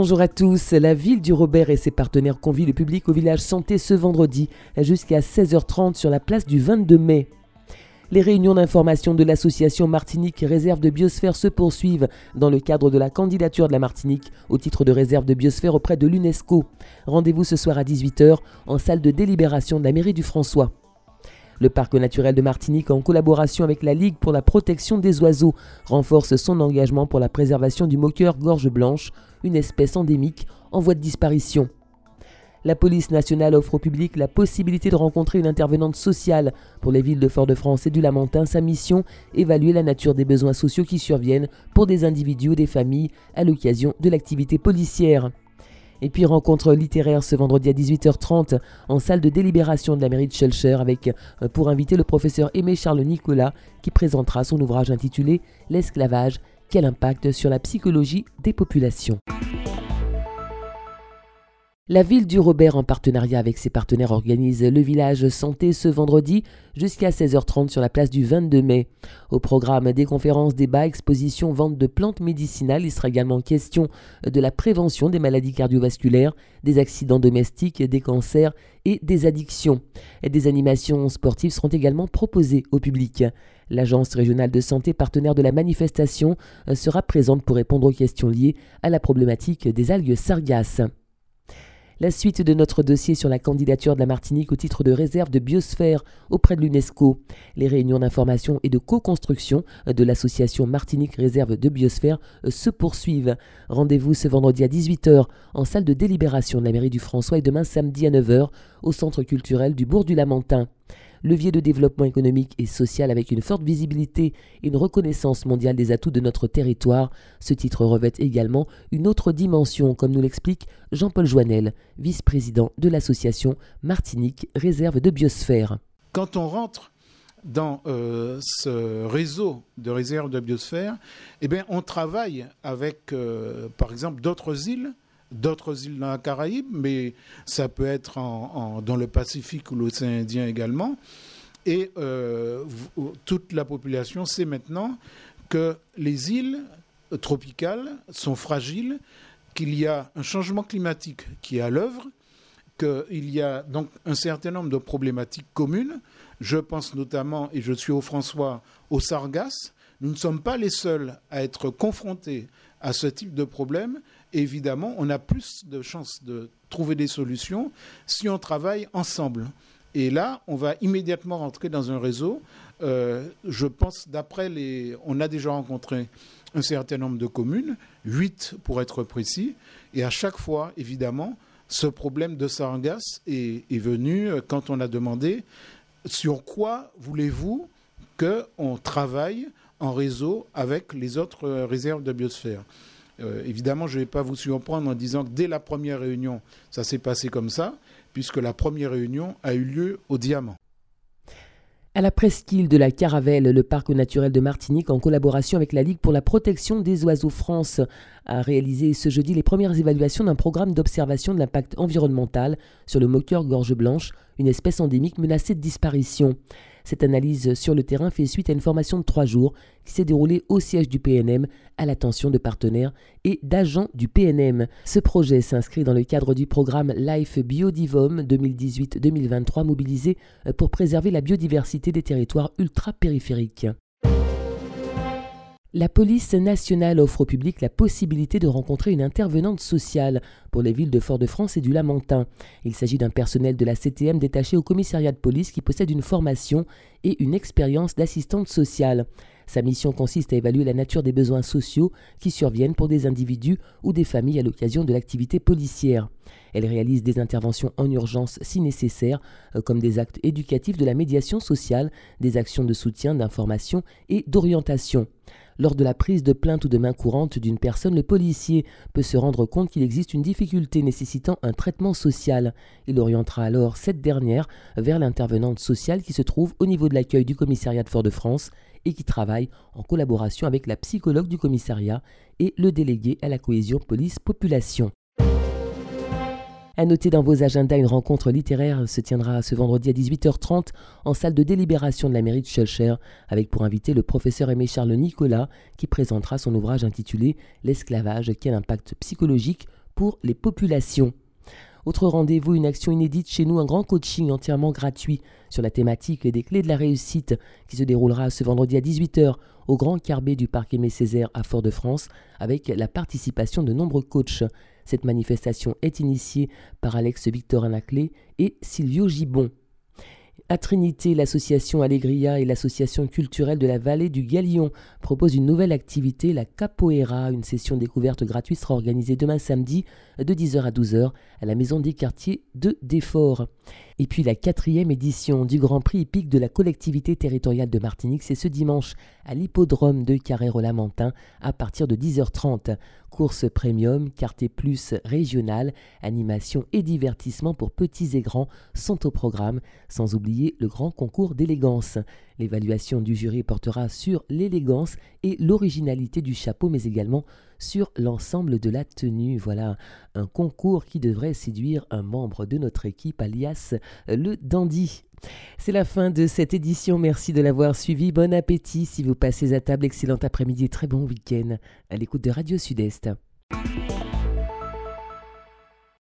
Bonjour à tous. La ville du Robert et ses partenaires convient le public au village santé ce vendredi jusqu'à 16h30 sur la place du 22 mai. Les réunions d'information de l'association Martinique Réserve de Biosphère se poursuivent dans le cadre de la candidature de la Martinique au titre de réserve de biosphère auprès de l'UNESCO. Rendez-vous ce soir à 18h en salle de délibération de la mairie du François. Le parc naturel de Martinique, en collaboration avec la Ligue pour la protection des oiseaux, renforce son engagement pour la préservation du moqueur gorge blanche, une espèce endémique en voie de disparition. La police nationale offre au public la possibilité de rencontrer une intervenante sociale. Pour les villes de Fort-de-France et du Lamentin, sa mission, évaluer la nature des besoins sociaux qui surviennent pour des individus ou des familles à l'occasion de l'activité policière. Et puis rencontre littéraire ce vendredi à 18h30 en salle de délibération de la mairie de Schulcher avec euh, pour inviter le professeur Aimé Charles Nicolas qui présentera son ouvrage intitulé L'esclavage, quel impact sur la psychologie des populations. La ville du Robert, en partenariat avec ses partenaires, organise le village santé ce vendredi jusqu'à 16h30 sur la place du 22 mai. Au programme des conférences, débats, expositions, vente de plantes médicinales, il sera également question de la prévention des maladies cardiovasculaires, des accidents domestiques, des cancers et des addictions. des animations sportives seront également proposées au public. L'Agence régionale de santé, partenaire de la manifestation, sera présente pour répondre aux questions liées à la problématique des algues sargasses. La suite de notre dossier sur la candidature de la Martinique au titre de réserve de biosphère auprès de l'UNESCO. Les réunions d'information et de co-construction de l'association Martinique Réserve de Biosphère se poursuivent. Rendez-vous ce vendredi à 18h en salle de délibération de la mairie du François et demain samedi à 9h au centre culturel du Bourg du Lamentin levier de développement économique et social avec une forte visibilité et une reconnaissance mondiale des atouts de notre territoire. Ce titre revêt également une autre dimension, comme nous l'explique Jean-Paul Joannel, vice-président de l'association Martinique Réserve de Biosphère. Quand on rentre dans euh, ce réseau de réserve de biosphère, eh bien, on travaille avec, euh, par exemple, d'autres îles d'autres îles dans la Caraïbe, mais ça peut être dans le Pacifique ou l'océan Indien également. Et euh, toute la population sait maintenant que les îles tropicales sont fragiles, qu'il y a un changement climatique qui est à l'œuvre, qu'il y a donc un certain nombre de problématiques communes. Je pense notamment, et je suis au François, aux sargasses. Nous ne sommes pas les seuls à être confrontés à ce type de problème évidemment, on a plus de chances de trouver des solutions si on travaille ensemble. Et là, on va immédiatement rentrer dans un réseau. Euh, je pense, d'après les. On a déjà rencontré un certain nombre de communes, huit pour être précis, et à chaque fois, évidemment, ce problème de sargasse est, est venu quand on a demandé sur quoi voulez-vous qu'on travaille en réseau avec les autres réserves de biosphère. Euh, évidemment, je ne vais pas vous surprendre en disant que dès la première réunion, ça s'est passé comme ça, puisque la première réunion a eu lieu au Diamant. À la presqu'île de la Caravelle, le parc naturel de Martinique, en collaboration avec la Ligue pour la protection des oiseaux France, a réalisé ce jeudi les premières évaluations d'un programme d'observation de l'impact environnemental sur le moqueur gorge blanche, une espèce endémique menacée de disparition. Cette analyse sur le terrain fait suite à une formation de trois jours qui s'est déroulée au siège du PNM à l'attention de partenaires et d'agents du PNM. Ce projet s'inscrit dans le cadre du programme Life Biodivom 2018-2023 mobilisé pour préserver la biodiversité des territoires ultra-périphériques. La police nationale offre au public la possibilité de rencontrer une intervenante sociale pour les villes de Fort-de-France et du Lamentin. Il s'agit d'un personnel de la CTM détaché au commissariat de police qui possède une formation et une expérience d'assistante sociale. Sa mission consiste à évaluer la nature des besoins sociaux qui surviennent pour des individus ou des familles à l'occasion de l'activité policière. Elle réalise des interventions en urgence si nécessaire, euh, comme des actes éducatifs de la médiation sociale, des actions de soutien, d'information et d'orientation. Lors de la prise de plainte ou de main courante d'une personne, le policier peut se rendre compte qu'il existe une difficulté nécessitant un traitement social. Il orientera alors cette dernière vers l'intervenante sociale qui se trouve au niveau de l'accueil du commissariat de Fort-de-France et qui travaille en collaboration avec la psychologue du commissariat et le délégué à la cohésion police-population. À noter dans vos agendas, une rencontre littéraire se tiendra ce vendredi à 18h30 en salle de délibération de la mairie de Schulcher, avec pour invité le professeur Aimé Charles Nicolas, qui présentera son ouvrage intitulé L'esclavage, quel impact psychologique pour les populations? Autre rendez-vous, une action inédite chez nous, un grand coaching entièrement gratuit sur la thématique des clés de la réussite qui se déroulera ce vendredi à 18h au Grand Carbet du Parc Aimé Césaire à Fort-de-France avec la participation de nombreux coachs. Cette manifestation est initiée par Alex Victorin Laclé et Silvio Gibon. À Trinité, l'association Allegria et l'association culturelle de la vallée du Galion proposent une nouvelle activité, la Capoeira. Une session découverte gratuite sera organisée demain samedi de 10h à 12h à la maison des quartiers de Défort. Et puis la quatrième édition du Grand Prix hippique de la collectivité territoriale de Martinique, c'est ce dimanche à l'hippodrome de Carrère-Lamentin à partir de 10h30. Course premium, quartier plus régionale, animation et divertissement pour petits et grands sont au programme, sans oublier le grand concours d'élégance. L'évaluation du jury portera sur l'élégance et l'originalité du chapeau, mais également sur l'ensemble de la tenue. Voilà un concours qui devrait séduire un membre de notre équipe, alias le dandy. C'est la fin de cette édition. Merci de l'avoir suivi. Bon appétit si vous passez à table. Excellent après-midi et très bon week-end à l'écoute de Radio Sud-Est.